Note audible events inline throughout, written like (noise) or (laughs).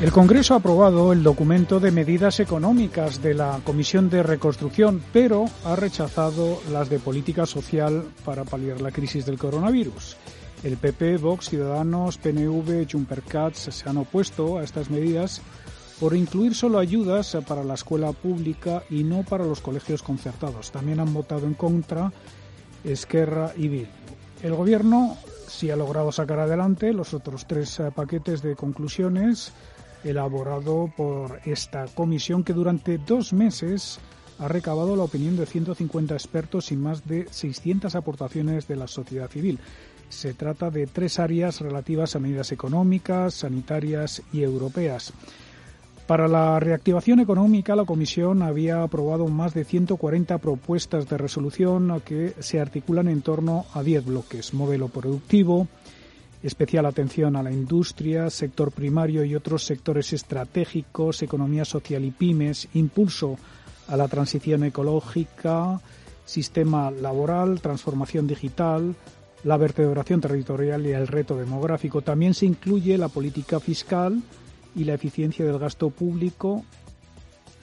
El Congreso ha aprobado el documento de medidas económicas de la Comisión de Reconstrucción, pero ha rechazado las de política social para paliar la crisis del coronavirus. El PP, Vox, Ciudadanos, PNV, Jumpercats se han opuesto a estas medidas por incluir solo ayudas para la escuela pública y no para los colegios concertados. También han votado en contra Esquerra y Bildu. El Gobierno sí ha logrado sacar adelante los otros tres eh, paquetes de conclusiones elaborado por esta comisión que durante dos meses ha recabado la opinión de 150 expertos y más de 600 aportaciones de la sociedad civil. Se trata de tres áreas relativas a medidas económicas, sanitarias y europeas. Para la reactivación económica, la Comisión había aprobado más de 140 propuestas de resolución que se articulan en torno a 10 bloques. Modelo productivo, especial atención a la industria, sector primario y otros sectores estratégicos, economía social y pymes, impulso a la transición ecológica, sistema laboral, transformación digital, la vertebración territorial y el reto demográfico. También se incluye la política fiscal y la eficiencia del gasto público,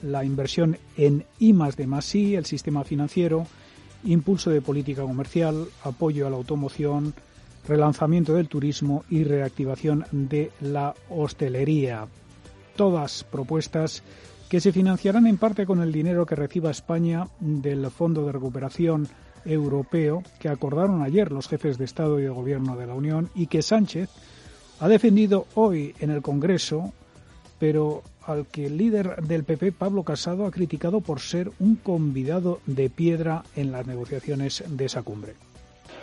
la inversión en I de más el sistema financiero, impulso de política comercial, apoyo a la automoción, relanzamiento del turismo y reactivación de la hostelería. Todas propuestas que se financiarán en parte con el dinero que reciba España del Fondo de Recuperación Europeo que acordaron ayer los jefes de Estado y de Gobierno de la Unión y que Sánchez ha defendido hoy en el Congreso, pero al que el líder del PP, Pablo Casado, ha criticado por ser un convidado de piedra en las negociaciones de esa cumbre.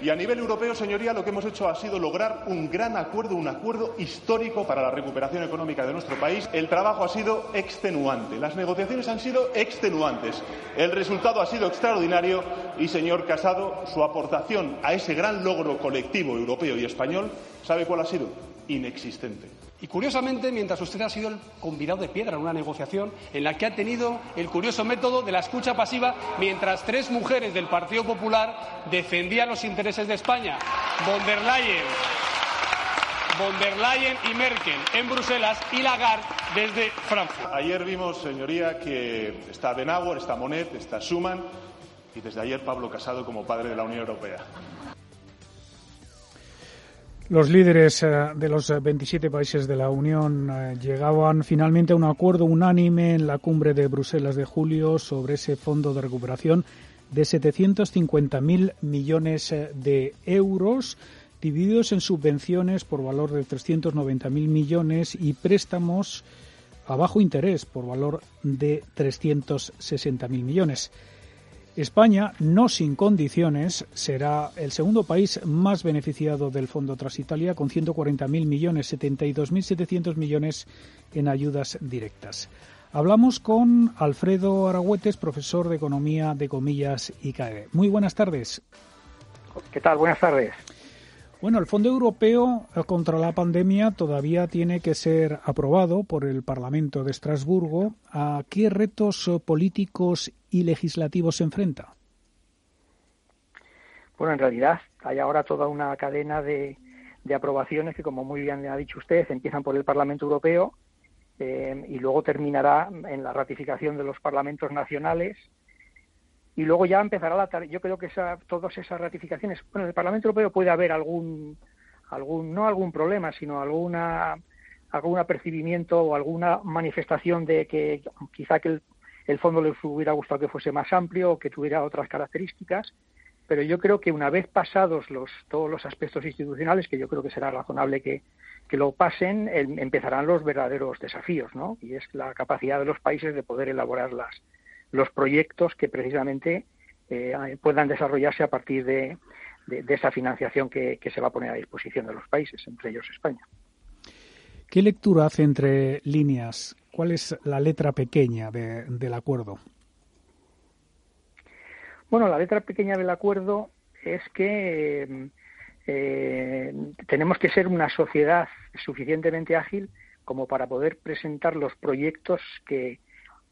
Y a nivel europeo, señoría, lo que hemos hecho ha sido lograr un gran acuerdo, un acuerdo histórico para la recuperación económica de nuestro país. El trabajo ha sido extenuante, las negociaciones han sido extenuantes, el resultado ha sido extraordinario y, señor Casado, su aportación a ese gran logro colectivo europeo y español, ¿sabe cuál ha sido? Inexistente. Y curiosamente, mientras usted ha sido el convidado de piedra en una negociación en la que ha tenido el curioso método de la escucha pasiva, mientras tres mujeres del Partido Popular defendían los intereses de España, von der Leyen, y Merkel en Bruselas y Lagarde desde Frankfurt. Ayer vimos, señoría, que está Adenauer, está Monet, está Schuman y desde ayer Pablo Casado como padre de la Unión Europea. Los líderes eh, de los 27 países de la Unión eh, llegaban finalmente a un acuerdo unánime en la cumbre de Bruselas de julio sobre ese fondo de recuperación de 750.000 millones eh, de euros divididos en subvenciones por valor de 390.000 millones y préstamos a bajo interés por valor de 360.000 millones. España, no sin condiciones, será el segundo país más beneficiado del fondo tras Italia, con 140.000 millones, 72.700 millones en ayudas directas. Hablamos con Alfredo Aragüetes, profesor de Economía de Comillas ICAE. Muy buenas tardes. ¿Qué tal? Buenas tardes. Bueno, el Fondo Europeo contra la pandemia todavía tiene que ser aprobado por el Parlamento de Estrasburgo. ¿A qué retos políticos y legislativos se enfrenta? Bueno, en realidad hay ahora toda una cadena de, aprobaciones que, como muy bien ha dicho usted, empiezan por el Parlamento Europeo eh, y luego terminará en la ratificación de los parlamentos nacionales y luego ya empezará la tarea. Yo creo que esa, todas esas ratificaciones, bueno, en el Parlamento Europeo puede haber algún, algún no algún problema, sino alguna algún apercibimiento o alguna manifestación de que quizá que el, fondo les hubiera gustado que fuese más amplio o que tuviera otras características, pero yo creo que una vez pasados los, todos los aspectos institucionales, que yo creo que será razonable que, que lo pasen, empezarán los verdaderos desafíos, ¿no? Y es la capacidad de los países de poder elaborar las, los proyectos que precisamente eh, puedan desarrollarse a partir de, de, esa financiación que, se va a poner a disposición de los países, entre ellos España. ¿Qué lectura hace entre líneas? ¿Cuál es la letra pequeña del acuerdo? Bueno, la letra pequeña del acuerdo es que eh, tenemos que ser una sociedad suficientemente ágil como para poder presentar los proyectos que,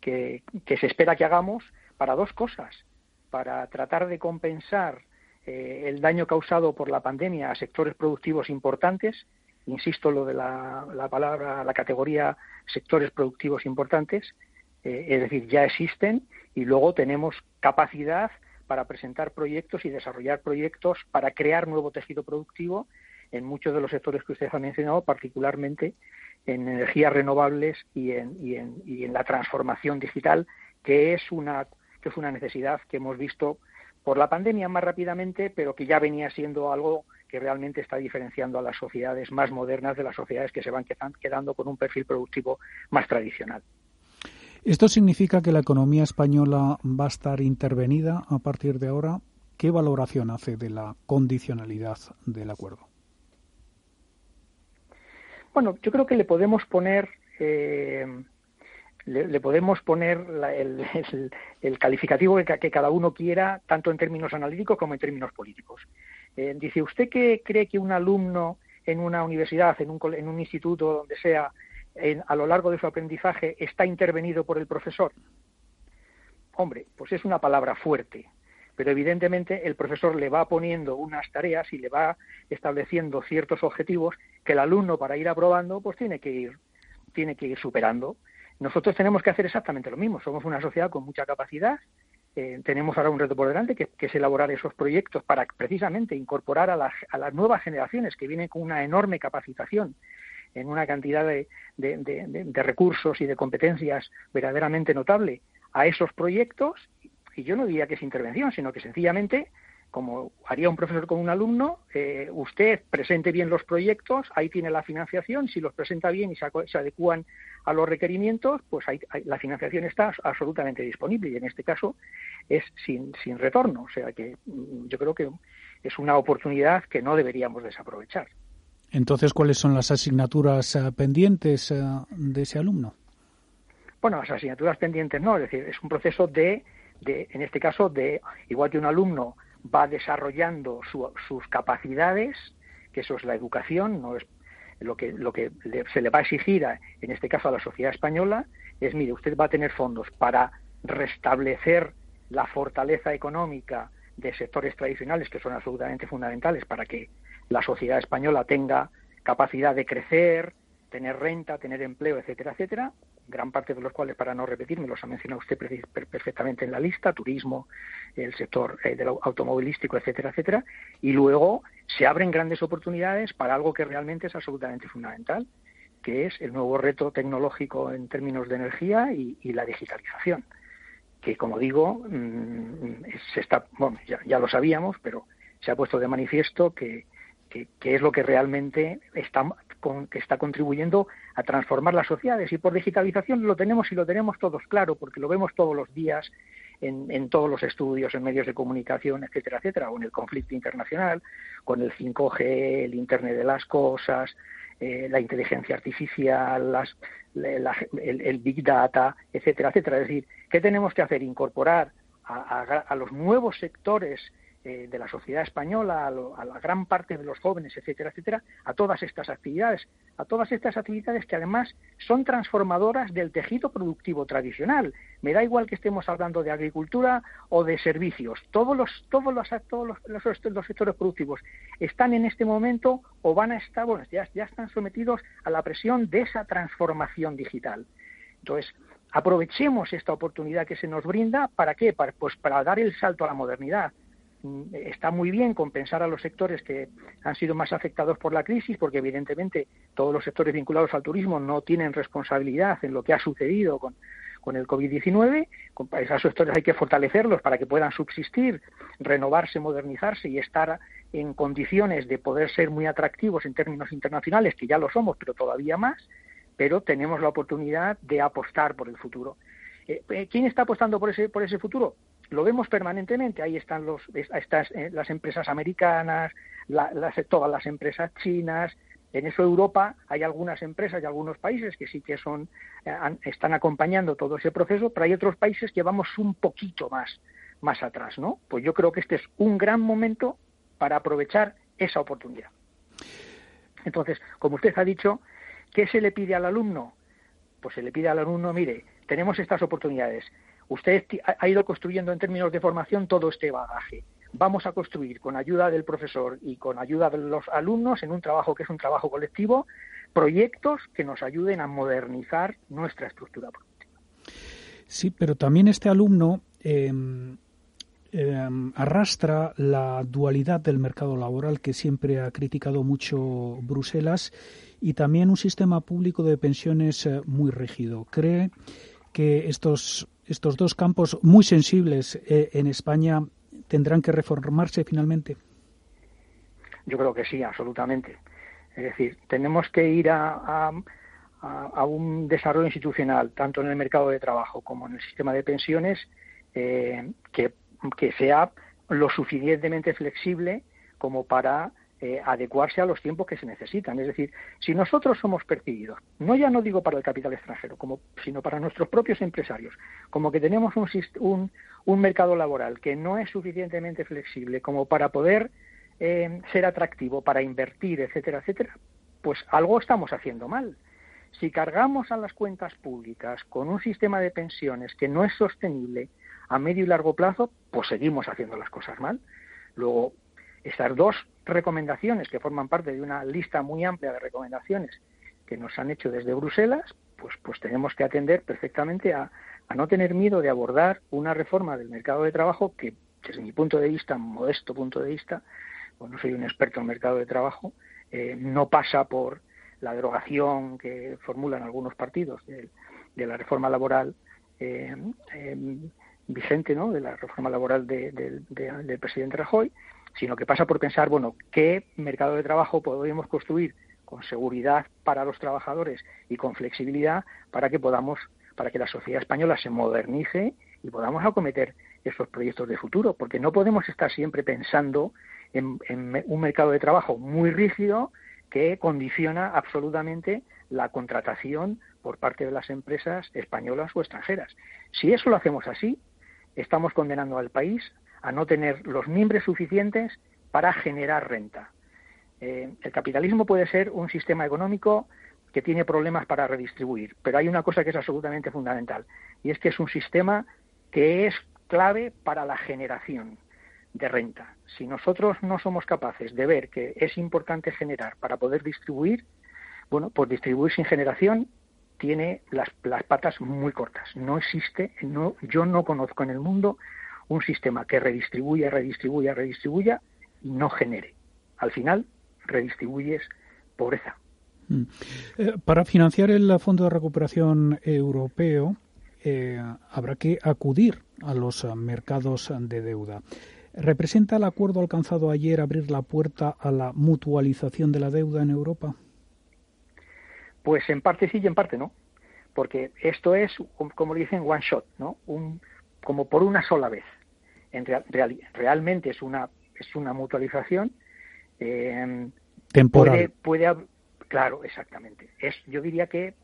que, se espera que hagamos para dos cosas. Para tratar de compensar eh, el daño causado por la pandemia a sectores productivos importantes, insisto lo de la, palabra, la categoría sectores productivos importantes, eh, es decir, ya existen y luego tenemos capacidad para presentar proyectos y desarrollar proyectos para crear nuevo tejido productivo en muchos de los sectores que usted ha mencionado, particularmente en energías renovables y en, y en, y en la transformación digital, que es una que es una necesidad que hemos visto por la pandemia más rápidamente, pero que ya venía siendo algo que realmente está diferenciando a las sociedades más modernas de las sociedades que se van quedando con un perfil productivo más tradicional. ¿Esto significa que la economía española va a estar intervenida a partir de ahora? ¿Qué valoración hace de la condicionalidad del acuerdo? Bueno, yo creo que le podemos poner eh, le, podemos poner el, calificativo que, cada uno quiera, tanto en términos analíticos como en términos políticos. Eh, dice, ¿usted que cree que un alumno en una universidad, en un, en un instituto, donde sea, a lo largo de su aprendizaje está intervenido por el profesor? Hombre, pues es una palabra fuerte, pero evidentemente el profesor le va poniendo unas tareas y le va estableciendo ciertos objetivos que el alumno para ir aprobando pues tiene que ir tiene que ir superando. Nosotros tenemos que hacer exactamente lo mismo. Somos una sociedad con mucha capacidad. Eh, tenemos ahora un reto por delante que, es elaborar esos proyectos para precisamente incorporar a las, a las nuevas generaciones que vienen con una enorme capacitación en una cantidad de, recursos y de competencias verdaderamente notable a esos proyectos, y yo no diría que es intervención, sino que sencillamente, como haría un profesor con un alumno, eh, usted presente bien los proyectos, ahí tiene la financiación, si los presenta bien y se, se adecúan a los requerimientos, pues la financiación está absolutamente disponible y en este caso es sin, sin retorno. O sea que mm, yo creo que es una oportunidad que no deberíamos desaprovechar. Entonces, ¿cuáles son las asignaturas eh, pendientes eh, de ese alumno? Bueno, las asignaturas pendientes no, es decir, es un proceso de, de en este caso, de igual que un alumno va desarrollando sus capacidades, que eso es la educación, no es lo que, lo que se le va a exigir, en este caso a la sociedad española, es, mire, usted va a tener fondos para restablecer la fortaleza económica de sectores tradicionales que son absolutamente fundamentales para que la sociedad española tenga capacidad de crecer, tener renta, tener empleo, etcétera, etcétera, gran parte de los cuales, para no repetirme, los ha mencionado usted perfectamente en la lista, turismo, el sector eh, del automovilístico, etcétera, etcétera, y luego se abren grandes oportunidades para algo que realmente es absolutamente fundamental, que es el nuevo reto tecnológico en términos de energía y, la digitalización, que como digo, mm, se está, bueno, ya, lo sabíamos, pero se ha puesto de manifiesto que, que, es lo que realmente está, que está contribuyendo a transformar las sociedades. Y por digitalización lo tenemos y lo tenemos todos claro, porque lo vemos todos los días en, todos los estudios, en medios de comunicación, etcétera, etcétera, o en el conflicto internacional, con el 5G, el Internet de las Cosas, eh, la inteligencia artificial, las, el, Big Data, etcétera, etcétera. Es decir, ¿qué tenemos que hacer? Incorporar a los nuevos sectores eh, de la sociedad española, a, la gran parte de los jóvenes, etcétera, etcétera, a todas estas actividades, a todas estas actividades que además son transformadoras del tejido productivo tradicional. Me da igual que estemos hablando de agricultura o de servicios. Todos los, todos los, todos los, sectores productivos están en este momento o van a estar, bueno, ya, ya están sometidos a la presión de esa transformación digital. Entonces, aprovechemos esta oportunidad que se nos brinda, ¿para qué? Para, pues para dar el salto a la modernidad, está muy bien compensar a los sectores que han sido más afectados por la crisis, porque evidentemente todos los sectores vinculados al turismo no tienen responsabilidad en lo que ha sucedido con, con el COVID-19. Esos sectores hay que fortalecerlos para que puedan subsistir, renovarse, modernizarse y estar en condiciones de poder ser muy atractivos en términos internacionales, que ya lo somos, pero todavía más. Pero tenemos la oportunidad de apostar por el futuro. Eh, eh, ¿Quién está apostando por ese, por ese futuro? Lo vemos permanentemente. Ahí están los, eh, las empresas americanas, las, todas las empresas chinas. En eso Europa hay algunas empresas y algunos países que sí que son eh, están acompañando todo ese proceso, pero hay otros países que vamos un poquito más más atrás, ¿no? Pues yo creo que este es un gran momento para aprovechar esa oportunidad. Entonces, como usted ha dicho, ¿qué se le pide al alumno? Pues se le pide al alumno, mire, tenemos estas oportunidades. Usted ha ido construyendo en términos de formación todo este bagaje. Vamos a construir con ayuda del profesor y con ayuda de los alumnos en un trabajo que es un trabajo colectivo, proyectos que nos ayuden a modernizar nuestra estructura productiva. Sí, pero también este alumno em, em, arrastra la dualidad del mercado laboral que siempre ha criticado mucho Bruselas y también un sistema público de pensiones eh, muy rígido. ¿Cree que estos, estos dos campos muy sensibles eh, en España tendrán que reformarse finalmente? Yo creo que sí, absolutamente. Es decir, tenemos que ir a, a, un desarrollo institucional, tanto en el mercado de trabajo como en el sistema de pensiones, eh, que, que sea lo suficientemente flexible como para eh, adecuarse a los tiempos que se necesitan. Es decir, si nosotros somos percibidos, no ya no digo para el capital extranjero, como, sino para nuestros propios empresarios, como que tenemos un, un, mercado laboral que no es suficientemente flexible como para poder eh, ser atractivo para invertir, etcétera, etcétera, pues algo estamos haciendo mal. Si cargamos a las cuentas públicas con un sistema de pensiones que no es sostenible a medio y largo plazo, pues seguimos haciendo las cosas mal. Luego, estas dos recomendaciones que forman parte de una lista muy amplia de recomendaciones que nos han hecho desde Bruselas, pues, pues tenemos que atender perfectamente a, no tener miedo de abordar una reforma del mercado de trabajo que, desde mi punto de vista, modesto punto de vista, pues no soy un experto en mercado de trabajo, eh, no pasa por la derogación que formulan algunos partidos de, la reforma laboral eh, eh, vigente, ¿no? de la reforma laboral del presidente Rajoy, sino que pasa por pensar, bueno, qué mercado de trabajo podemos construir con seguridad para los trabajadores y con flexibilidad para que podamos, para que la sociedad española se modernice y podamos acometer esos proyectos de futuro, porque no podemos estar siempre pensando en, un mercado de trabajo muy rígido que condiciona absolutamente la contratación por parte de las empresas españolas o extranjeras. Si eso lo hacemos así, estamos condenando al país a no tener los miembros suficientes para generar renta. Eh, el capitalismo puede ser un sistema económico que tiene problemas para redistribuir, pero hay una cosa que es absolutamente fundamental, y es que es un sistema que es clave para la generación de renta. Si nosotros no somos capaces de ver que es importante generar para poder distribuir, bueno, pues distribuir sin generación tiene las, las patas muy cortas. No existe, no, yo no conozco en el mundo un sistema que redistribuya, redistribuya, redistribuya y no genere. Al final, redistribuyes pobreza. Mm. Eh, para financiar el Fondo de Recuperación Europeo eh, habrá que acudir a los mercados de deuda. ¿Representa el acuerdo alcanzado ayer abrir la puerta a la mutualización de la deuda en Europa? Pues en parte sí y en parte no, porque esto es, como dicen, one shot, ¿no? Un, como por una sola vez. En realmente es una es una mutualización eh, temporal. Puede, claro, exactamente. Es, yo diría que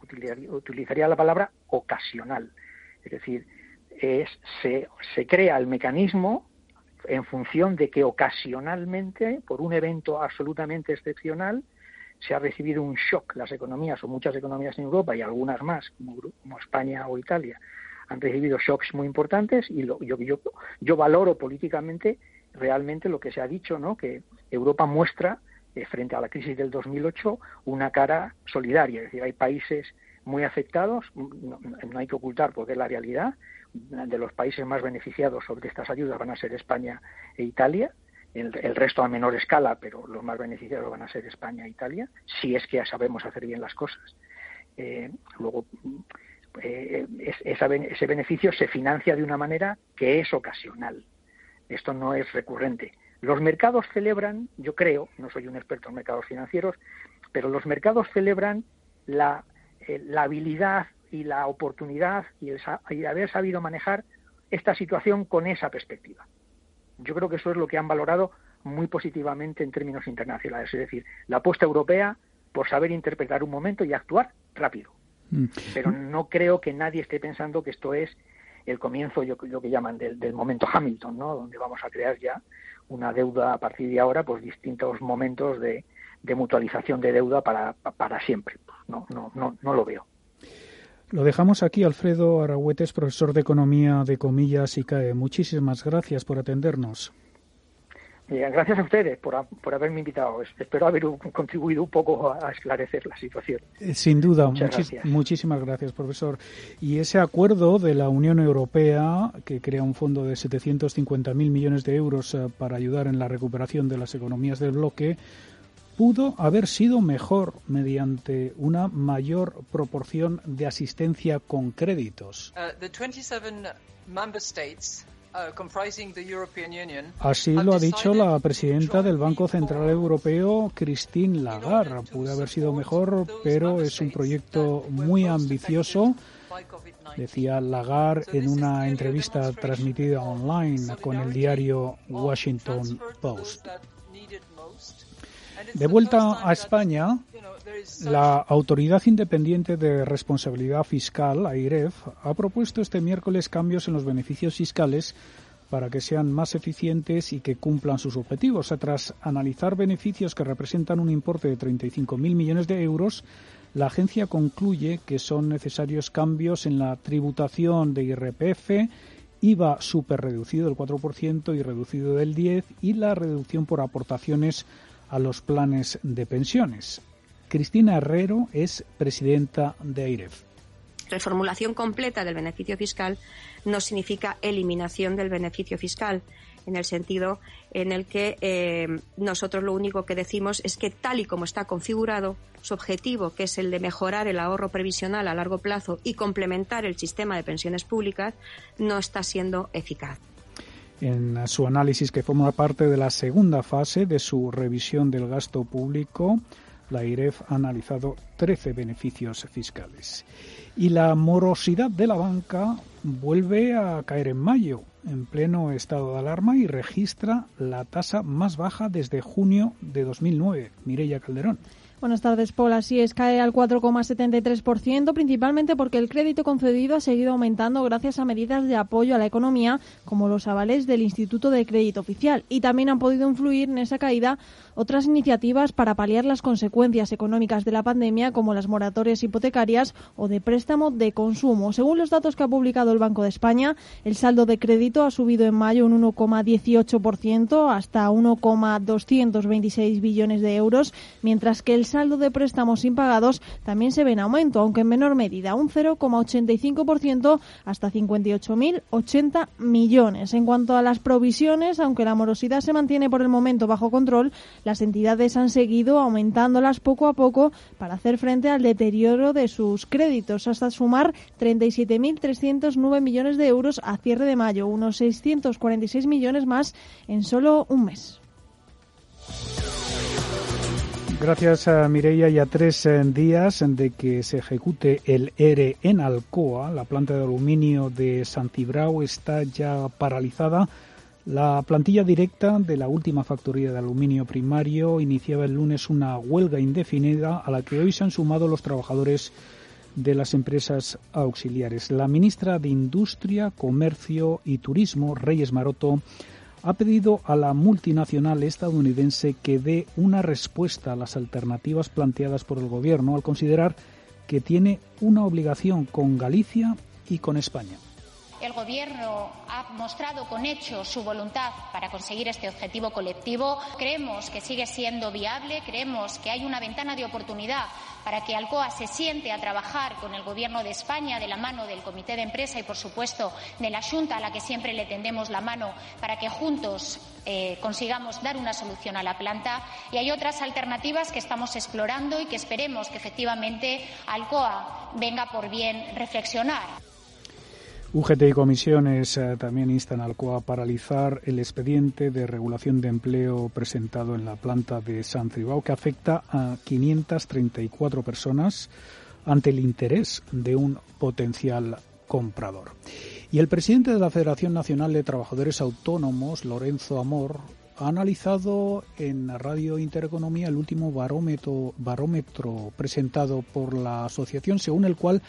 utilizaría, la palabra ocasional. Es decir, es, se, se crea el mecanismo en función de que ocasionalmente, por un evento absolutamente excepcional, se ha recibido un shock las economías o muchas economías en Europa y algunas más, como España o Italia, han recibido shocks muy importantes y lo, yo, yo, valoro políticamente realmente lo que se ha dicho, ¿no? que Europa muestra eh, frente a la crisis del 2008 una cara solidaria, es decir, hay países muy afectados, no, hay que ocultar porque es la realidad, de los países más beneficiados sobre estas ayudas van a ser España e Italia, el, resto a menor escala, pero los más beneficiados van a ser España e Italia, si es que ya sabemos hacer bien las cosas. Eh, luego, eh, ese beneficio se financia de una manera que es ocasional. Esto no es recurrente. Los mercados celebran, yo creo, no soy un experto en mercados financieros, pero los mercados celebran la, eh, habilidad y la oportunidad y, el, haber sabido manejar esta situación con esa perspectiva. Yo creo que eso es lo que han valorado muy positivamente en términos internacionales, es decir, la apuesta europea por saber interpretar un momento y actuar rápido. Mm. Pero no creo que nadie esté pensando que esto es el comienzo, yo lo que llaman del, momento Hamilton, ¿no? Donde vamos a crear ya una deuda a partir de ahora, pues distintos momentos de, mutualización de deuda para, para siempre. no, no, no, no lo veo. Lo dejamos aquí, Alfredo Aragüetes, profesor de Economía de Comillas y CAE. Muchísimas gracias por atendernos. Gracias a ustedes por, haberme invitado. Espero haber contribuido un poco a, esclarecer la situación. Eh, sin duda, muchísimas gracias, profesor. Y ese acuerdo de la Unión Europea, que crea un fondo de 750.000 millones de euros eh, para ayudar en la recuperación de las economías del bloque, pudo haber sido mejor mediante una mayor proporción de asistencia con créditos. Uh, Así lo ha dicho la presidenta del Banco Central Europeo, Christine Lagarde. Pudo haber sido mejor, pero es un proyecto muy ambicioso, decía Lagarde en una entrevista transmitida online con el diario Washington Post. De vuelta a España, la Autoridad Independiente de Responsabilidad Fiscal, AIREF, ha propuesto este miércoles cambios en los beneficios fiscales para que sean más eficientes y que cumplan sus objetivos. Tras analizar beneficios que representan un importe de 35.000 millones de euros, la agencia concluye que son necesarios cambios en la tributación de IRPF, IVA super reducido del 4% y reducido del 10% y la reducción por aportaciones a los planes de pensiones. Cristina Herrero es presidenta de AIREF. Reformulación completa del beneficio fiscal no significa eliminación del beneficio fiscal, en el sentido en el que eh, nosotros lo único que decimos es que tal y como está configurado, su objetivo, que es el de mejorar el ahorro previsional a largo plazo y complementar el sistema de pensiones públicas, no está siendo eficaz en su análisis que forma parte de la segunda fase de su revisión del gasto público. La IREF ha analizado 13 beneficios fiscales. Y la morosidad de la banca vuelve a caer en mayo, en pleno estado de alarma, y registra la tasa más baja desde junio de 2009. Mireya Calderón. Buenas tardes, Paul. Así es, cae al 4,73%, principalmente porque el crédito concedido ha seguido aumentando gracias a medidas de apoyo a la economía, como los avales del Instituto de Crédito Oficial. Y también han podido influir en esa caída otras iniciativas para paliar las consecuencias económicas de la pandemia, como las moratorias hipotecarias o de préstamo de consumo. Según los datos que ha publicado el Banco de España, el saldo de crédito ha subido en mayo un 1,18% hasta 1,226 billones de euros, mientras que el saldo de préstamos impagados también se ve en aumento, aunque en menor medida, un 0,85% hasta 58.080 millones. En cuanto a las provisiones, aunque la morosidad se mantiene por el momento bajo control, las entidades han seguido aumentándolas poco a poco para hacer frente al deterioro de sus créditos, hasta sumar 37.309 millones de euros a cierre de mayo, unos 646 millones más en solo un mes. Gracias a Mireia y a tres eh, días de que se ejecute el ERE en Alcoa, la planta de aluminio de San Cibrao está ya paralizada. La plantilla directa de la última factoría de aluminio primario iniciaba el lunes una huelga indefinida a la que hoy se han sumado los trabajadores de las empresas auxiliares. La ministra de Industria, Comercio y Turismo, Reyes Maroto, ha pedido a la multinacional estadounidense que dé una respuesta a las alternativas planteadas por el Gobierno al considerar que tiene una obligación con Galicia y con España. El Gobierno ha mostrado con hechos su voluntad para conseguir este objetivo colectivo. Creemos que sigue siendo viable, creemos que hay una ventana de oportunidad para que Alcoa se siente a trabajar con el Gobierno de España de la mano del Comité de Empresa y, por supuesto, de la Junta, a la que siempre le tendemos la mano para que juntos eh, consigamos dar una solución a la planta. Y hay otras alternativas que estamos explorando y que esperemos que efectivamente Alcoa venga por bien reflexionar. UGT y comisiones eh, también instan al COA a paralizar el expediente de regulación de empleo presentado en la planta de San Cibao que afecta a 534 personas ante el interés de un potencial comprador. Y el presidente de la Federación Nacional de Trabajadores Autónomos, Lorenzo Amor, ha analizado en Radio Intereconomía el último barómetro, presentado por la asociación, según el cual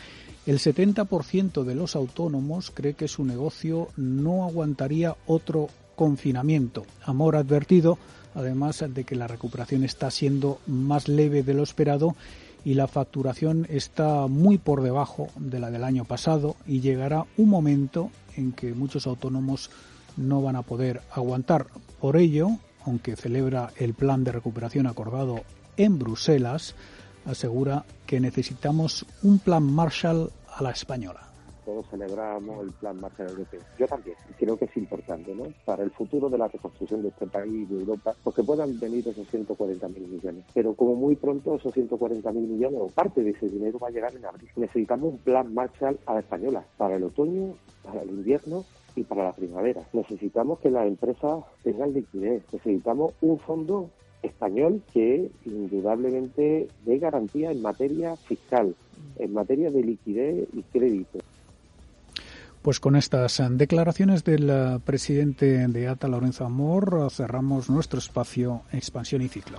el 70% de los autónomos cree que su negocio no aguantaría otro confinamiento. Amor advertido, además, de que la recuperación está siendo más leve de lo esperado y la facturación está muy por debajo de la del año pasado y llegará un momento en que muchos autónomos no van a poder aguantar. Por ello, aunque celebra el plan de recuperación acordado en Bruselas, asegura que necesitamos un plan Marshall a la española todos celebramos el plan Marshall Europeo. Yo también, creo que es importante, ¿no? Para el futuro de la reconstrucción de este país de Europa, pues que puedan venir esos 140.000 millones. Pero como muy pronto esos 140.000 millones o parte de ese dinero va a llegar en abril. Necesitamos un plan Marshall a la española para el otoño, para el invierno y para la primavera. Necesitamos que las empresas tengan liquidez. Necesitamos un fondo español que indudablemente dé garantía en materia fiscal, en materia de liquidez y crédito. Pues con estas declaraciones del eh, presidente de ATA, Lorenzo Amor, cerramos nuestro espacio Expansión y Ciclo.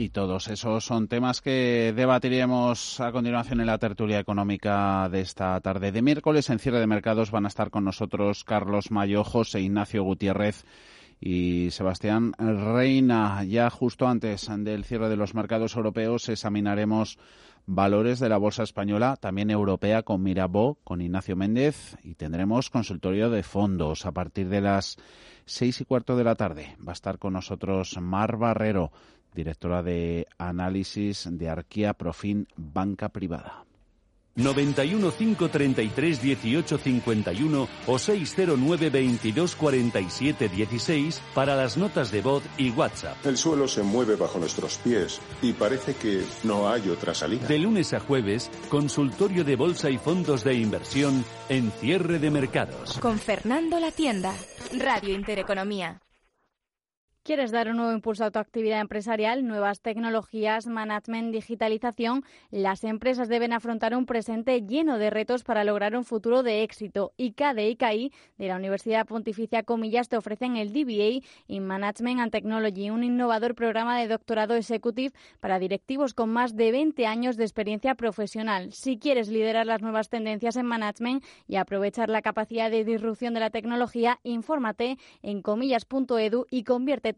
Y todos esos son temas que debatiremos a continuación en la tertulia económica de esta tarde de miércoles. En cierre de mercados van a estar con nosotros Carlos Mayo, José Ignacio Gutiérrez y Sebastián Reina. Ya justo antes del cierre de los mercados europeos examinaremos valores de la bolsa española, también europea con Mirabó, con Ignacio Méndez y tendremos consultorio de fondos a partir de las seis y cuarto de la tarde. Va a estar con nosotros Mar Barrero directora de análisis de Arquía Profin Banca Privada. 91 533 18 51 o 609 22 47 16 para las notas de voz y WhatsApp. El suelo se mueve bajo nuestros pies y parece que no hay otra salida. De lunes a jueves, consultorio de bolsa y fondos de inversión en cierre de mercados. Con Fernando La Tienda, Radio Intereconomía. ¿Quieres dar un nuevo impulso a tu actividad empresarial, nuevas tecnologías, management, digitalización? Las empresas deben afrontar un presente lleno de retos para lograr un futuro de éxito. ICA de ICAI de la Universidad Pontificia Comillas te ofrecen el DBA in Management and Technology, un innovador programa de doctorado executive para directivos con más de 20 años de experiencia profesional. Si quieres liderar las nuevas tendencias en management y aprovechar la capacidad de disrupción de la tecnología, infórmate en comillas.edu y conviértete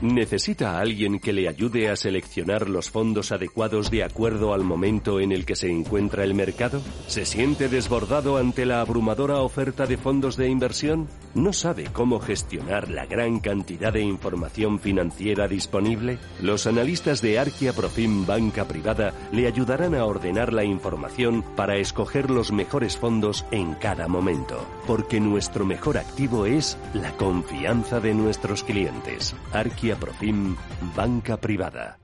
¿Necesita a alguien que le ayude a seleccionar los fondos adecuados de acuerdo al momento en el que se encuentra el mercado? ¿Se siente desbordado ante la abrumadora oferta de fondos de inversión? ¿No sabe cómo gestionar la gran cantidad de información financiera disponible? Los analistas de Arquia Profim Banca Privada le ayudarán a ordenar la información para escoger los mejores fondos en cada momento, porque nuestro mejor activo es la confianza de nuestros clientes. Arquia Profim Banca Privada.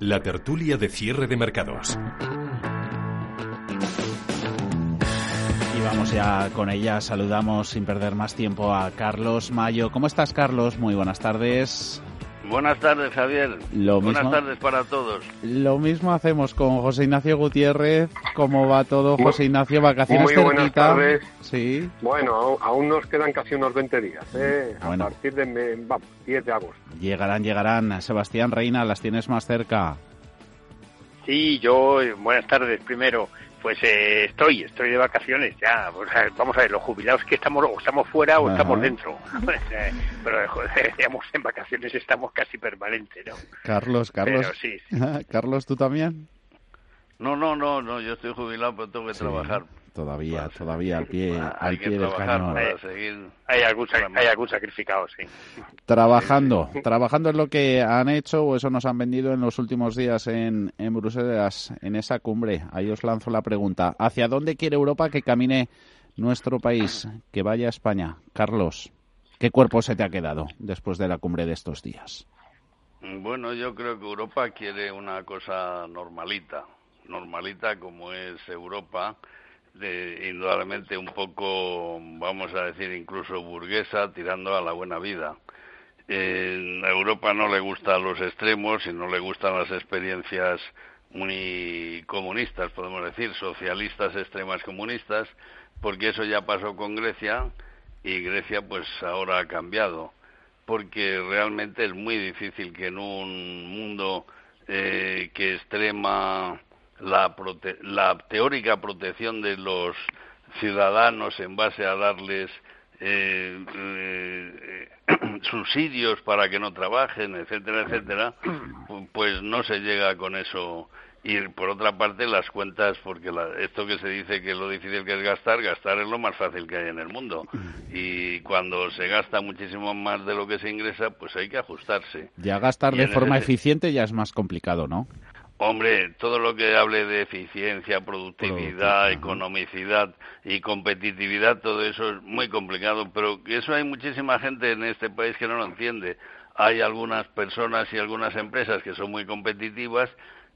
la tertulia de cierre de mercados. Y vamos ya con ella. Saludamos sin perder más tiempo a Carlos Mayo. ¿Cómo estás, Carlos? Muy buenas tardes. Buenas tardes, Javier. Buenas tardes para todos. Lo mismo hacemos con José Ignacio Gutiérrez. ¿Cómo va todo, José Ignacio? ¿Vacaciones Muy buenas tardes. Sí. Bueno, aún, nos quedan casi unos 20 días, ¿eh? a partir de, vamos, 10 de agosto. Llegarán, llegarán. Sebastián Reina, las tienes más cerca. Sí, yo, buenas tardes primero. Pues eh, estoy, estoy de vacaciones ya. vamos a ver, los jubilados que estamos, o estamos fuera o estamos dentro. (laughs) Eh, pero joder, digamos, en vacaciones estamos casi permanente, ¿no? Carlos, Carlos. sí, (laughs) Carlos, ¿tú también? No, no, no, no, yo estoy jubilado, pero tengo que trabajar. Todavía, todavía al pie, al pie del cañón. Hay, algún, hay algún sacrificado, sí. Trabajando, trabajando en lo que han hecho o eso nos han vendido en los últimos días en, en Bruselas, en esa cumbre. Ahí os lanzo la pregunta. ¿Hacia dónde quiere Europa que camine nuestro país, que vaya a España? Carlos, ¿qué cuerpo se te ha quedado después de la cumbre de estos días? Bueno, yo creo que Europa quiere una cosa normalita, normalita como es Europa, de, indudablemente un poco, vamos a decir, incluso burguesa, tirando a la buena vida. En Europa no le gustan los extremos y no le gustan las experiencias muy comunistas, podemos decir, socialistas extremas comunistas, porque eso ya pasó con Grecia y Grecia pues ahora ha cambiado, porque realmente es muy difícil que en un mundo eh, que extrema la, la teórica protección de los ciudadanos en base a darles eh, eh, (coughs) subsidios para que no trabajen, etcétera, etcétera, pues no se llega con eso. Y por otra parte, las cuentas, porque esto que se dice que lo difícil que es gastar, gastar es lo más fácil que hay en el mundo. Y cuando se gasta muchísimo más de lo que se ingresa, pues hay que ajustarse. Ya gastar de forma eficiente ya es más complicado, ¿no? Hombre, todo lo que hable de eficiencia, productividad, economicidad y competitividad, todo eso es muy complicado, pero eso hay muchísima gente en este país que no lo entiende. Hay algunas personas y algunas empresas que son muy competitivas,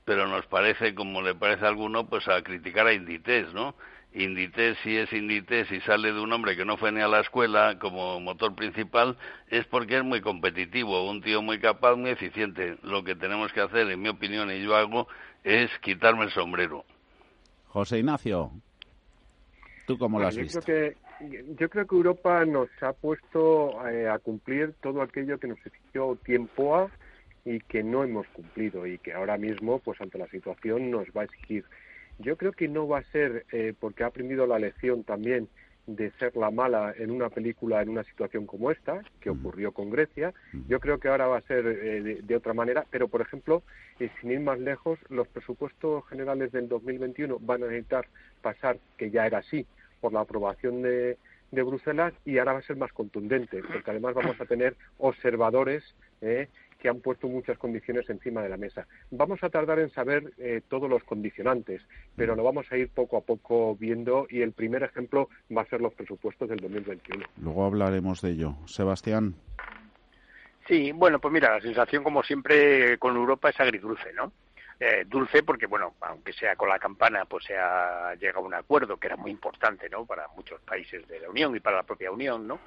pero nos parece, como le parece a alguno, pues a criticar a Inditex, ¿no? Inditex, si es Inditex y sale de un hombre que no fue ni a la escuela como motor principal, es porque es muy competitivo, un tío muy capaz, muy eficiente. Lo que tenemos que hacer, en mi opinión, y yo hago, es quitarme el sombrero. José Ignacio, ¿tú cómo lo has yo visto? Creo que, yo creo que Europa nos ha puesto eh, a cumplir todo aquello que nos exigió tiempo a y que no hemos cumplido y que ahora mismo, pues ante la situación, nos va a exigir yo creo que no va a ser eh, porque ha aprendido la lección también de ser la mala en una película en una situación como esta, que ocurrió con Grecia. Yo creo que ahora va a ser eh, de, otra manera, pero por ejemplo, eh, sin ir más lejos, los presupuestos generales del 2021 van a necesitar pasar, que ya era así, por la aprobación de, de Bruselas y ahora va a ser más contundente, porque además vamos a tener observadores eh, que han puesto muchas condiciones encima de la mesa. Vamos a tardar en saber eh, todos los condicionantes, pero lo vamos a ir poco a poco viendo y el primer ejemplo va a ser los presupuestos del 2021. Luego hablaremos de ello. Sebastián. Sí, bueno, pues mira, la sensación como siempre con Europa es agridulce, ¿no? Eh, dulce porque, bueno, aunque sea con la campana, pues se ha llegado a un acuerdo que era muy importante, ¿no? Para muchos países de la Unión y para la propia Unión, ¿no?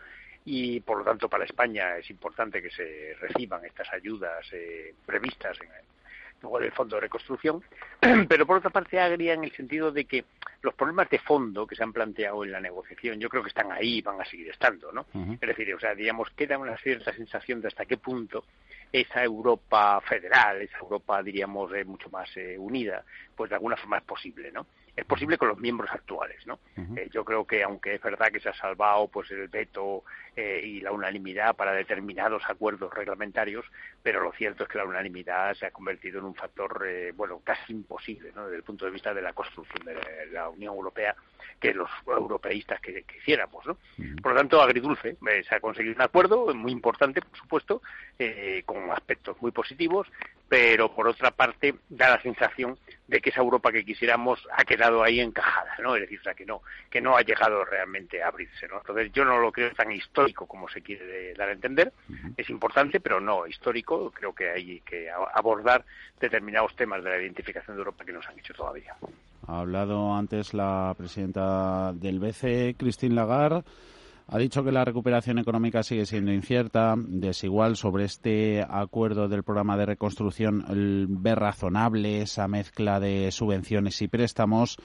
Y por lo tanto para España es importante que se reciban estas ayudas eh, previstas en el, el Fondo de Reconstrucción, (clears throat) pero por otra parte agria en el sentido de que los problemas de fondo que se han planteado en la negociación yo creo que están ahí y van a seguir estando, ¿no? Es decir, o sea, digamos, queda una cierta sensación de hasta qué punto esa Europa federal, esa Europa, diríamos, eh, mucho más eh, unida, pues de alguna forma es posible, ¿no? Es posible con los miembros actuales, ¿no? Eh, yo creo que aunque es verdad que se ha salvado pues el veto eh, y la unanimidad para determinados acuerdos reglamentarios, pero lo cierto es que la unanimidad se ha convertido en un factor, eh, bueno, casi imposible, ¿no? Desde el punto de vista de la construcción de la Unión Europea que los europeístas que quisiéramos, ¿no? Por lo tanto, agridulce, se ha conseguido un acuerdo muy importante, por supuesto, con aspectos muy positivos, pero por otra parte da la sensación de que esa Europa que quisiéramos ha quedado ahí encajada, ¿no? Es decir, que no que no ha llegado realmente a abrirse, ¿no? Entonces yo no lo creo tan histórico como se quiere dar a entender, es importante, pero no histórico, creo que hay que abordar determinados temas de la identificación de Europa que nos han hecho todavía. Ha hablado antes la presidenta del BCE, Christine Lagarde, ha dicho que la recuperación económica sigue siendo incierta, desigual sobre este acuerdo del programa de reconstrucción, ver razonable esa mezcla de subvenciones y préstamos,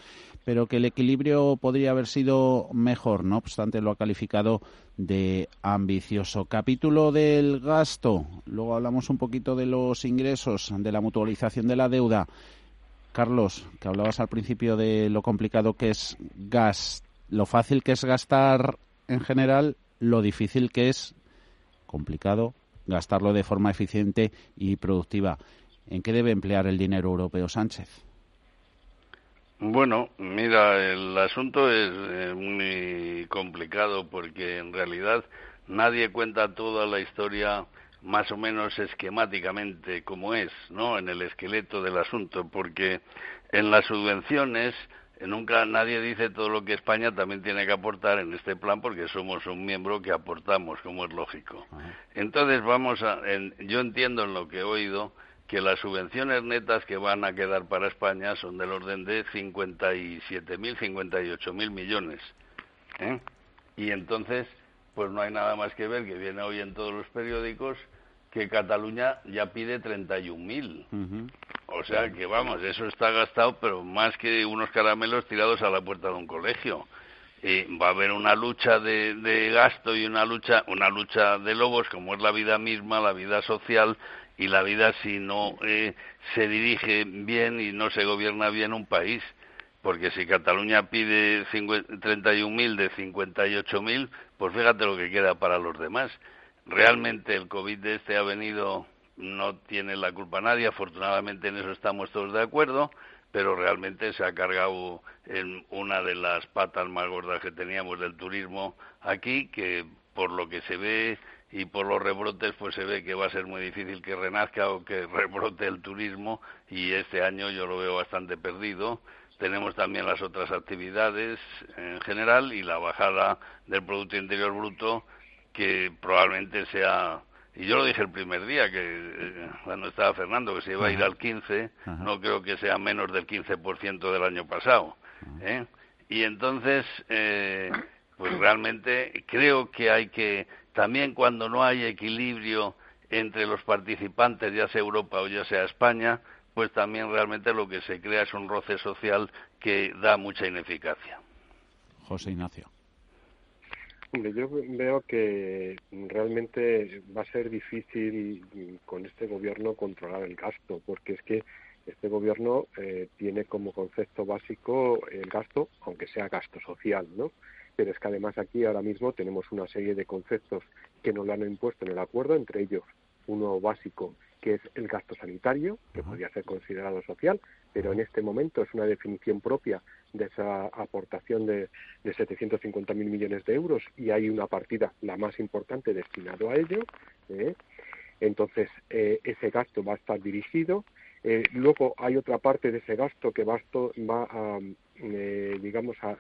pero que el equilibrio podría haber sido mejor. No obstante, lo ha calificado de ambicioso. Capítulo del gasto. Luego hablamos un poquito de los ingresos, de la mutualización de la deuda. Carlos, que hablabas al principio de lo complicado que es gas, lo fácil que es gastar en general lo difícil que es, complicado, gastarlo de forma eficiente y productiva. ¿En qué debe emplear el dinero europeo Sánchez? Bueno, mira, el asunto es eh, muy complicado porque en realidad nadie cuenta toda la historia más o menos esquemáticamente como es, ¿no? En el esqueleto del asunto, porque en las subvenciones nunca nadie dice todo lo que España también tiene que aportar en este plan porque somos un miembro que aportamos, como es lógico. Entonces vamos a, yo entiendo en lo que he oído que las subvenciones netas que van a quedar para España son del orden de 57.000, 58.000 millones. ¿eh? Y entonces, pues no hay nada más que ver que viene hoy en todos los periódicos que Cataluña ya pide 31.000. O sea que vamos, eso está gastado, pero más que unos caramelos tirados a la puerta de un colegio. Y va a haber una lucha de, gasto y una lucha, una lucha de lobos, como es la vida misma, la vida social y la vida si no eh, se dirige bien y no se gobierna bien un país. Porque si Cataluña pide 31.000 de 58.000, pues fíjate lo que queda para los demás realmente el COVID de este ha venido, no tiene la culpa nadie, afortunadamente en eso estamos todos de acuerdo, pero realmente se ha cargado en una de las patas más gordas que teníamos del turismo aquí, que por lo que se ve y por los rebrotes, pues se ve que va a ser muy difícil que renazca o que (laughs) rebrote el turismo y este año yo lo veo bastante perdido. Tenemos también las otras actividades en general y la bajada del Producto Interior Bruto que probablemente sea y yo lo dije el primer día que eh, cuando estaba Fernando que se iba a ir al 15 no creo que sea menos del 15% del año pasado ¿eh? y entonces eh, pues realmente creo que hay que también cuando no hay equilibrio entre los participantes ya sea Europa o ya sea España pues también realmente lo que se crea es un roce social que da mucha ineficacia. José Ignacio yo veo que realmente va a ser difícil con este gobierno controlar el gasto, porque es que este gobierno eh, tiene como concepto básico el gasto, aunque sea gasto social, ¿no? Pero es que además aquí ahora mismo tenemos una serie de conceptos que nos lo han impuesto en el acuerdo, entre ellos uno básico que es el gasto sanitario, que podría ser considerado social, pero en este momento es una definición propia de esa aportación de, de 750.000 millones de euros y hay una partida, la más importante, destinado a ello. ¿eh? Entonces, eh, ese gasto va a estar dirigido. Eh, luego hay otra parte de ese gasto que va, va a, digamos, a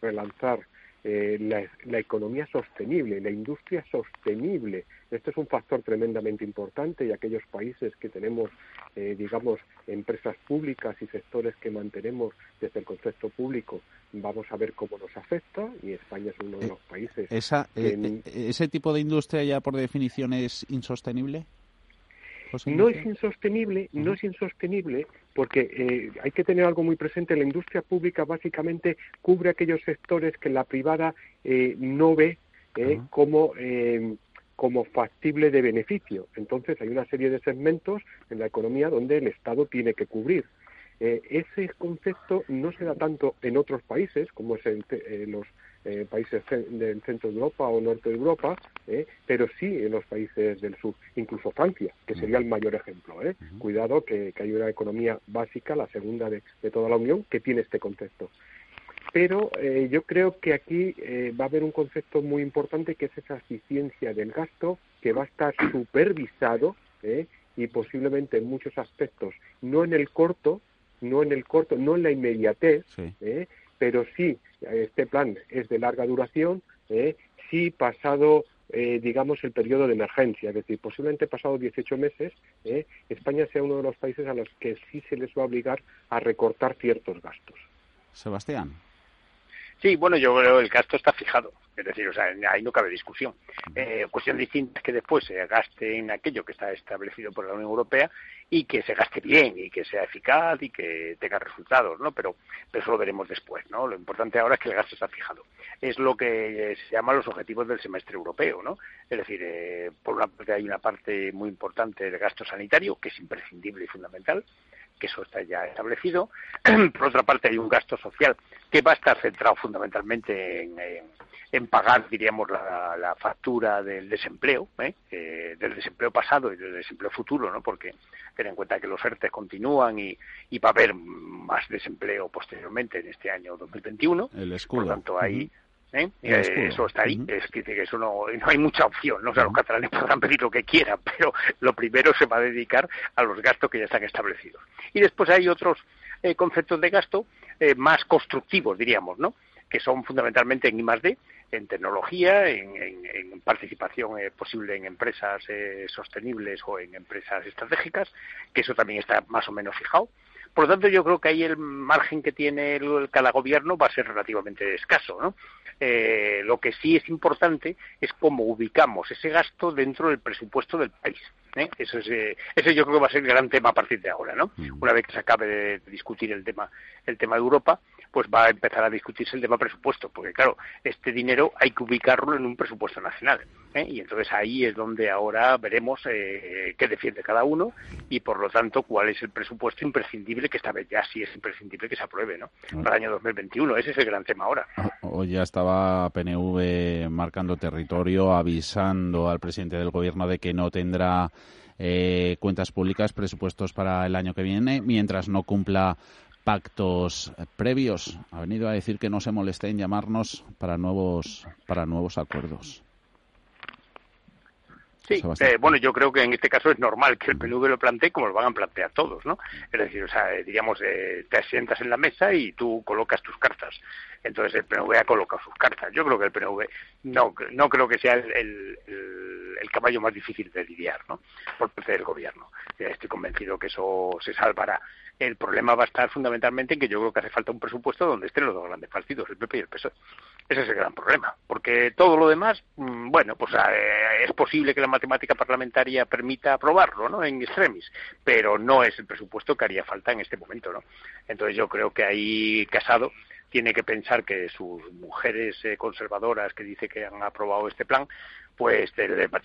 relanzar eh, la, economía sostenible, la industria sostenible. Esto es un factor tremendamente importante y aquellos países que tenemos, eh, digamos, empresas públicas y sectores que mantenemos desde el concepto público, vamos a ver cómo nos afecta y España es uno de los países. ¿Ese tipo de industria ya por definición es insostenible? No es insostenible, no es insostenible porque eh, hay que tener algo muy presente. La industria pública básicamente cubre aquellos sectores que la privada eh, no ve eh, como como factible de beneficio. Entonces hay una serie de segmentos en la economía donde el Estado tiene que cubrir. Eh, ese concepto no se da tanto en otros países, como es en, los eh, países del centro de Europa o norte de Europa, eh, pero sí en los países del sur, incluso Francia, que sería el mayor ejemplo. Eh. Cuidado que, hay una economía básica, la segunda de, toda la Unión, que tiene este concepto. Pero yo creo que aquí va a haber un concepto muy importante que es esa eficiencia del gasto que va a estar supervisado y posiblemente en muchos aspectos, no en el corto, no en el corto, no en la inmediatez, ¿eh? Pero sí, este plan es de larga duración, ¿eh? sí pasado, eh, digamos, el periodo de emergencia, es decir, posiblemente pasado 18 meses, ¿eh? España sea uno de los países a los que sí se les va a obligar a recortar ciertos gastos. Sebastián. Sí, bueno, yo creo que el gasto está fijado. Es decir, o sea, ahí no cabe discusión. Eh, cuestión distinta es que después se gaste en aquello que está establecido por la Unión Europea y que se gaste bien y que sea eficaz y que tenga resultados, ¿no? Pero, pero eso lo veremos después, ¿no? Lo importante ahora es que el gasto está fijado. Es lo que se llama los objetivos del semestre europeo, ¿no? Es decir, eh, por una parte hay una parte muy importante del gasto sanitario, que es imprescindible y fundamental, que eso está ya establecido. (clears throat) Por otra parte, hay un gasto social que va a estar centrado fundamentalmente en, en, pagar, diríamos, la, factura del desempleo, ¿eh? ¿eh? del desempleo pasado y del desempleo futuro, ¿no? Porque ten en cuenta que los ERTE continúan y, y va a haber más desempleo posteriormente en este año 2021. El escudo. Por tanto, ahí... ¿eh? Eh, eso está ahí, es que, eso no, no hay mucha opción, ¿no? O sea, los catalanes podrán pedir lo que quieran, (laughs) pero lo primero se va a dedicar a los gastos que ya están establecidos. Y después hay otros eh, conceptos de gasto más constructivos, diríamos, ¿no? Que son fundamentalmente en I+D, en tecnología, en, participación posible en empresas sostenibles o en empresas estratégicas, que eso también está más o menos fijado. Por lo tanto, yo creo que ahí el margen que tiene el, cada gobierno va a ser relativamente escaso, ¿no? Eh, lo que sí es importante es cómo ubicamos ese gasto dentro del presupuesto del país. ¿eh? Eso es, eh, ese yo creo que va a ser el gran tema a partir de ahora, ¿no? Mm. Una vez que se acabe de discutir el tema, el tema de Europa, pues va a empezar a discutirse el tema presupuesto, porque claro, este dinero hay que ubicarlo en un presupuesto nacional. ¿eh? Y entonces ahí es donde ahora veremos eh, qué defiende cada uno y por lo tanto cuál es el presupuesto imprescindible, que esta vez ya sí es imprescindible que se apruebe, ¿no? Para el año 2021. Ese es el gran tema ahora. Ah, hoy ya estaba PNV marcando territorio, avisando al presidente del gobierno de que no tendrá eh, cuentas públicas, presupuestos para el año que viene, mientras no cumpla pactos previos. Ha venido a decir que no se moleste en llamarnos para nuevos, para nuevos acuerdos. Sí, eh, bueno, yo creo que en este caso es normal que el PNV lo plantee como lo van a plantear todos, ¿no? Es decir, o sea, eh, digamos, eh, te sientas en la mesa y tú colocas tus cartas. Entonces el PNV ha colocado sus cartas. Yo creo que el PNV no, no creo que sea el, el, caballo más difícil de lidiar, ¿no? Por parte del gobierno. Estoy convencido que eso se salvará. El problema va a estar fundamentalmente en que yo creo que hace falta un presupuesto donde estén los dos grandes partidos, el PP y el PSOE. Ese es el gran problema, porque todo lo demás, mm, bueno, pues eh, es posible que la matemática parlamentaria permita aprobarlo, ¿no? En extremis, pero no es el presupuesto que haría falta en este momento, ¿no? Entonces yo creo que ahí Casado tiene que pensar que sus mujeres eh, conservadoras que dice que han aprobado este plan, pues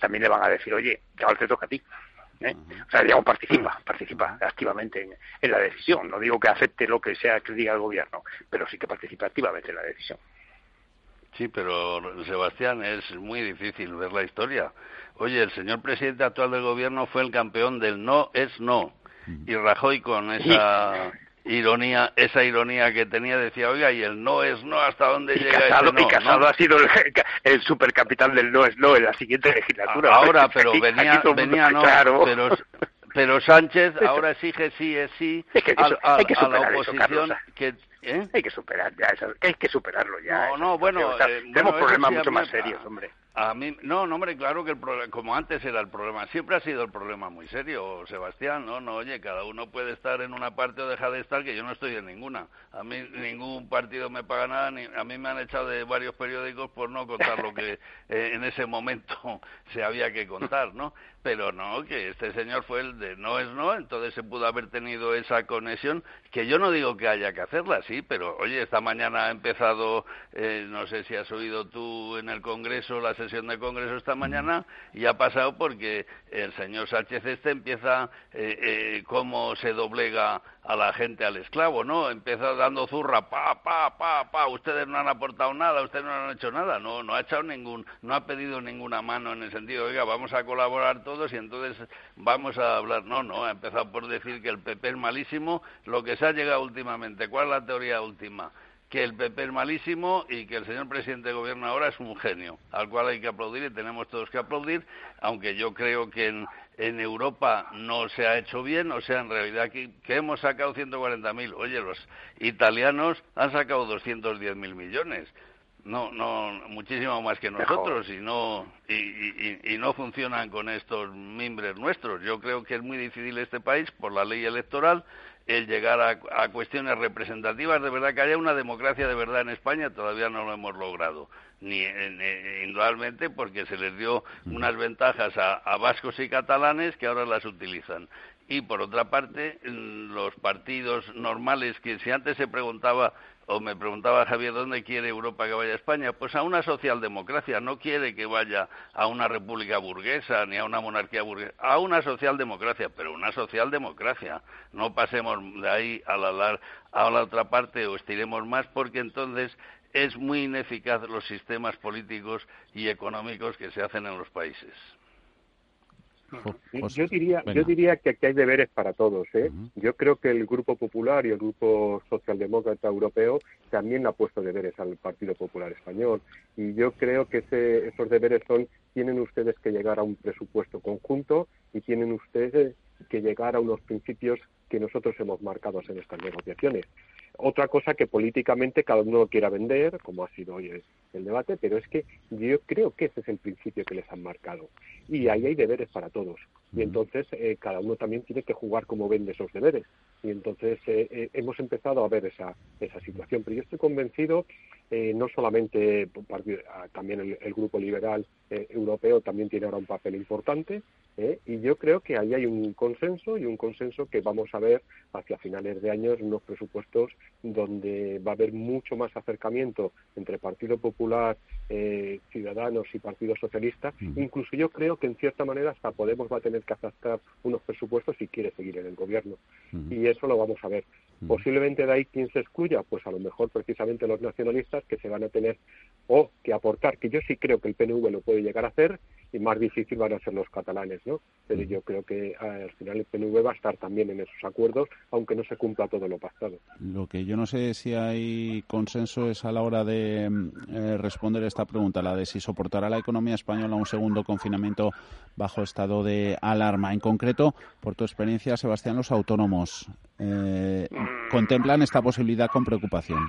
también le van a decir, oye, ahora te toca a ti. ¿Eh? O sea, digamos, participa, participa activamente en, la decisión. No digo que acepte lo que sea que diga el gobierno, pero sí que participa activamente en la decisión. Sí, pero Sebastián, es muy difícil ver la historia. Oye, el señor presidente actual del gobierno fue el campeón del no es no. Y Rajoy con esa ironía, esa ironía que tenía, decía, oiga, y el no es no, ¿hasta dónde llega Casado, no? Y Casado ha sido el, (laughs) el supercapitán del no es no en la siguiente legislatura. (laughs) Ahora, pero venía, venía no, pero, pero Sánchez ahora exige sí es sí a, la oposición que ¿Eh? Hay que superar ya, hay que superarlo ya. No, no, bueno, eh, tenemos problemas mucho más serios, hombre. A mí, no, no, hombre, claro que el problema, como antes era el problema, siempre ha sido el problema muy serio, Sebastián, ¿no? No, oye, cada uno puede estar en una parte o dejar de estar, que yo no estoy en ninguna. A mí ningún partido me paga nada, ni, a mí me han echado de varios periódicos por no contar lo que (laughs) eh, en ese momento (laughs) se había que contar, ¿no? Pero no, que este señor fue el de no es no, entonces se pudo haber tenido esa conexión, que yo no digo que haya que hacerla, sí, pero oye, esta mañana ha empezado, eh, no sé si has oído tú en el Congreso, las sesión de Congreso esta mañana y ha pasado porque el señor Sánchez este empieza eh, eh, cómo se doblega a la gente al esclavo, ¿no? Empieza dando zurra, pa, pa, pa, pa, ustedes no han aportado nada, ustedes no han hecho nada, no, no ha echado ningún, no ha pedido ninguna mano en el sentido, oiga, vamos a colaborar todos y entonces vamos a hablar, no, no, ha empezado por decir que el PP es malísimo, lo que se ha llegado últimamente, ¿cuál es la teoría última? que el PP es malísimo y que el señor presidente de gobierno ahora es un genio, al cual hay que aplaudir y tenemos todos que aplaudir, aunque yo creo que en, Europa no se ha hecho bien, o sea, en realidad que, hemos sacado 140.000. Oye, los italianos han sacado 210.000 millones. No, no, muchísimo más que nosotros y no y, y, no funcionan con estos mimbres nuestros. Yo creo que es muy difícil este país por la ley electoral el llegar a, cuestiones representativas de verdad, que haya una democracia de verdad en España, todavía no lo hemos logrado. Ni, indudablemente porque se les dio unas ventajas a vascos y catalanes que ahora las utilizan y por otra parte los partidos normales que si antes se preguntaba o me preguntaba Javier, ¿dónde quiere Europa que vaya España? Pues a una socialdemocracia, no quiere que vaya a una república burguesa ni a una monarquía burguesa, a una socialdemocracia, pero una socialdemocracia. No pasemos de ahí a la, a la otra parte o estiremos más porque entonces es muy ineficaz los sistemas políticos y económicos que se hacen en los países. Yo diría, yo diría que aquí hay deberes para todos. ¿eh? Yo creo que el Grupo Popular y el Grupo Socialdemócrata Europeo también ha puesto deberes al Partido Popular Español. Y yo creo que esos deberes son, tienen ustedes que llegar a un presupuesto conjunto y tienen ustedes que llegar a unos principios que nosotros hemos marcado en estas negociaciones. Otra cosa que políticamente cada uno quiera vender, como ha sido hoy el, debate, pero es que yo creo que ese es el principio que les han marcado. Y ahí hay deberes para todos. Y entonces eh, cada uno también tiene que jugar como vende esos deberes. Y entonces eh, eh, hemos empezado a ver esa, esa situación. Pero yo estoy convencido, no solamente ah, también el, Grupo Liberal Europeo también tiene ahora un papel importante, y yo creo que ahí hay un consenso y un consenso que vamos a ver hacia finales de año unos presupuestos donde va a haber mucho más acercamiento entre Partido Popular, eh, Ciudadanos y Partido Socialista. Incluso yo creo que en cierta manera hasta Podemos va a tener que aceptar unos presupuestos si quiere seguir en el gobierno. Y eso lo vamos a ver. Posiblemente de ahí quien se excluya, pues a lo mejor precisamente los nacionalistas que se van a tener o que aportar, que yo sí creo que el PNV lo puede llegar a hacer y más difícil van a ser los catalanes, ¿no? Pero yo creo que al final el PNV va a estar también en esos acuerdos, aunque no se cumpla todo lo pactado. Lo que yo no sé si hay consenso es a la hora de mm, eh, responder esta pregunta, la de si soportará la economía española un segundo confinamiento bajo estado de alarma. En concreto, por tu experiencia, Sebastián, los autónomos eh, contemplan esta posibilidad con preocupación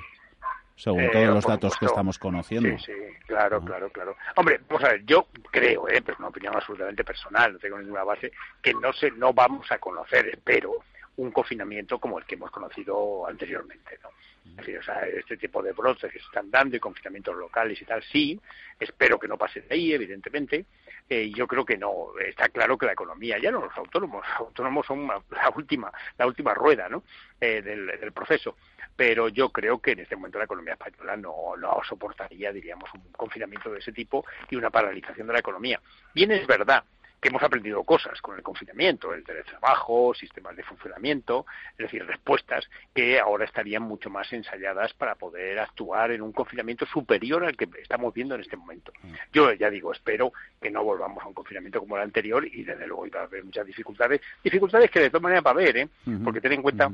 según todos los datos que estamos conociendo. Sí, sí, claro, claro, claro. Hombre, vamos a ver, yo creo, ¿eh? pero es una opinión absolutamente personal, no tengo ninguna base, que no se, no vamos a conocer, espero, un confinamiento como el que hemos conocido anteriormente, ¿no? o sea, este tipo de brotes que se están dando y confinamientos locales y tal, sí, espero que no pase de ahí, evidentemente. Eh, yo creo que no, está claro que la economía, ya no los autónomos, los autónomos son la última, la última rueda, ¿no? Eh, del, del, proceso. Pero yo creo que en este momento la economía española no, no soportaría, diríamos, un confinamiento de ese tipo y una paralización de la economía. Bien es verdad que hemos aprendido cosas con el confinamiento, el teletrabajo, sistemas de funcionamiento, es decir, respuestas que ahora estarían mucho más ensayadas para poder actuar en un confinamiento superior al que estamos viendo en este momento. Mm. Yo ya digo, espero que no volvamos a un confinamiento como el anterior y desde luego iba a haber muchas dificultades, dificultades que de todas maneras va a haber, ¿eh? porque ten en cuenta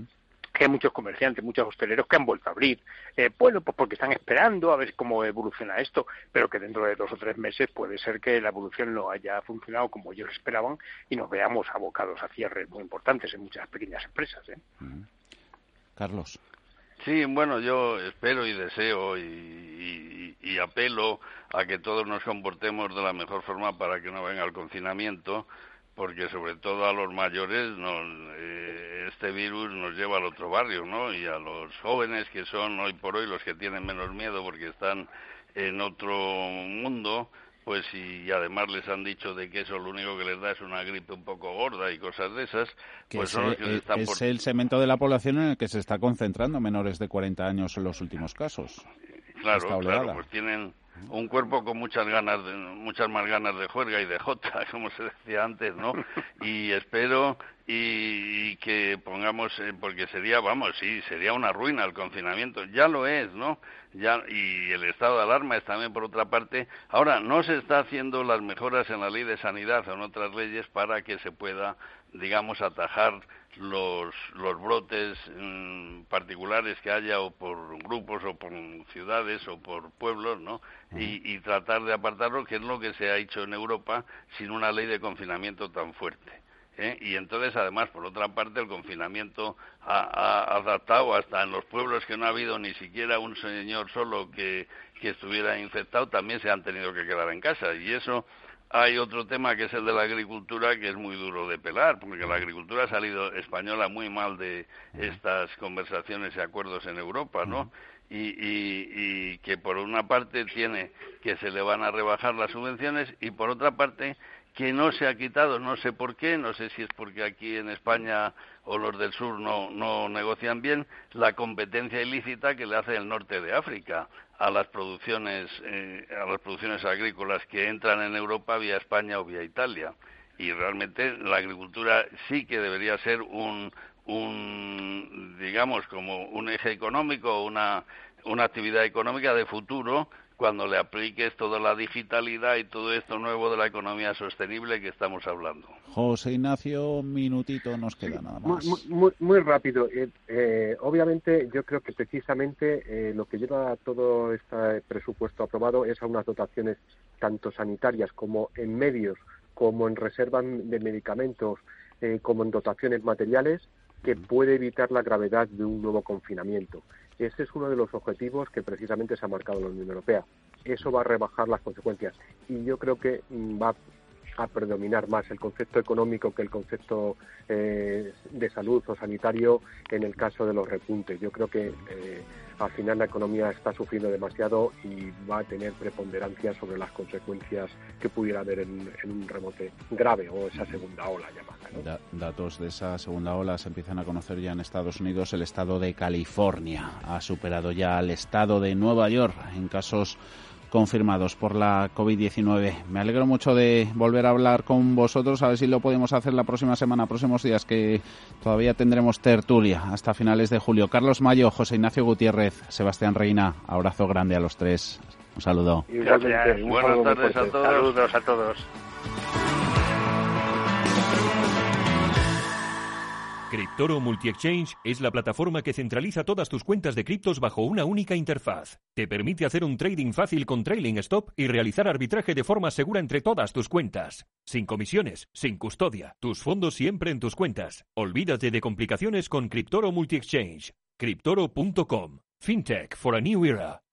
que hay muchos comerciantes, muchos hosteleros que han vuelto a abrir. Eh, bueno, pues porque están esperando a ver cómo evoluciona esto, pero que dentro de dos o tres meses puede ser que la evolución no haya funcionado como ellos esperaban y nos veamos abocados a cierres muy importantes en muchas pequeñas empresas. ¿eh? Carlos. Sí, bueno, yo espero y deseo y, y, apelo a que todos nos comportemos de la mejor forma para que no venga el confinamiento porque sobre todo a los mayores eh, este virus nos lleva al otro barrio, ¿no? Y a los jóvenes que son hoy por hoy los que tienen menos miedo porque están en otro mundo, pues y además les han dicho de que eso lo único que les da es una gripe un poco gorda y cosas de esas, pues son los que e, están es el segmento de la población en el que se está concentrando menores de 40 años en los últimos casos. Claro, claro, pues tienen un cuerpo con muchas ganas, de, muchas más ganas de juerga y de jota, (laughs) como se decía antes, ¿no? (laughs) Y espero y, que pongamos, eh, porque sería, vamos, sí, sería una ruina el confinamiento, ya lo es, ¿no? Ya, y el estado de alarma es también por otra parte. Ahora, no se está haciendo las mejoras en la ley de sanidad o en otras leyes para que se pueda, digamos, atajar los, los brotes mm, particulares que haya o por grupos o por ciudades o por pueblos, ¿no? Y, y tratar de apartarlo, que es lo que se ha hecho en Europa sin una ley de confinamiento tan fuerte. ¿eh? y entonces además por otra parte el confinamiento ha, adaptado hasta en los pueblos que no ha habido ni siquiera un señor solo que, que estuviera infectado también se han tenido que quedar en casa y eso hay otro tema que es el de la agricultura que es muy duro de pelar porque la agricultura ha salido española muy mal de estas conversaciones y acuerdos en Europa no y, y, y que por una parte tiene que se le van a rebajar las subvenciones y por otra parte que no se ha quitado, no sé por qué, no sé si es porque aquí en España o los del sur no, no negocian bien, la competencia ilícita que le hace el norte de África a las producciones, eh, a las producciones agrícolas que entran en Europa vía España o vía Italia. Y realmente la agricultura sí que debería ser un, un digamos, como un eje económico, una, una actividad económica de futuro cuando le apliques toda la digitalidad y todo esto nuevo de la economía sostenible que estamos hablando. José Ignacio, un minutito nos queda nada más. Muy, rápido. Eh, eh, obviamente, yo creo que precisamente eh, lo que lleva todo este presupuesto aprobado es a unas dotaciones tanto sanitarias como en medios, como en reservas de medicamentos, como en dotaciones materiales, que puede evitar la gravedad de un nuevo confinamiento. Ese es uno de los objetivos que precisamente se ha marcado la Unión Europea. Eso va a rebajar las consecuencias y yo creo que mm, va a predominar más el concepto económico que el concepto eh, de salud o sanitario en el caso de los repuntes. Yo creo que eh, al final la economía está sufriendo demasiado y va a tener preponderancia sobre las consecuencias que pudiera haber en, un remote grave o esa segunda ola llamada. datos de esa segunda ola se empiezan a conocer ya en Estados Unidos. El estado de California ha superado ya al estado de Nueva York en casos confirmados por la COVID-19. Me alegro mucho de volver a hablar con vosotros, a ver si lo podemos hacer la próxima semana, próximos días, que todavía tendremos tertulia hasta finales de julio. Carlos Mayo, José Ignacio Gutiérrez, Sebastián Reina, abrazo grande a los tres. Un saludo. Buenas tardes a todos. Saludos a todos. Cryptoro Multi-Exchange es la plataforma que centraliza todas tus cuentas de criptos bajo una única interfaz. Te permite hacer un trading fácil con trailing stop y realizar arbitraje de forma segura entre todas tus cuentas. Sin comisiones, sin custodia, tus fondos siempre en tus cuentas. Olvídate de complicaciones con Cryptoro Multi-Exchange. Cryptoro.com. FinTech for a New Era.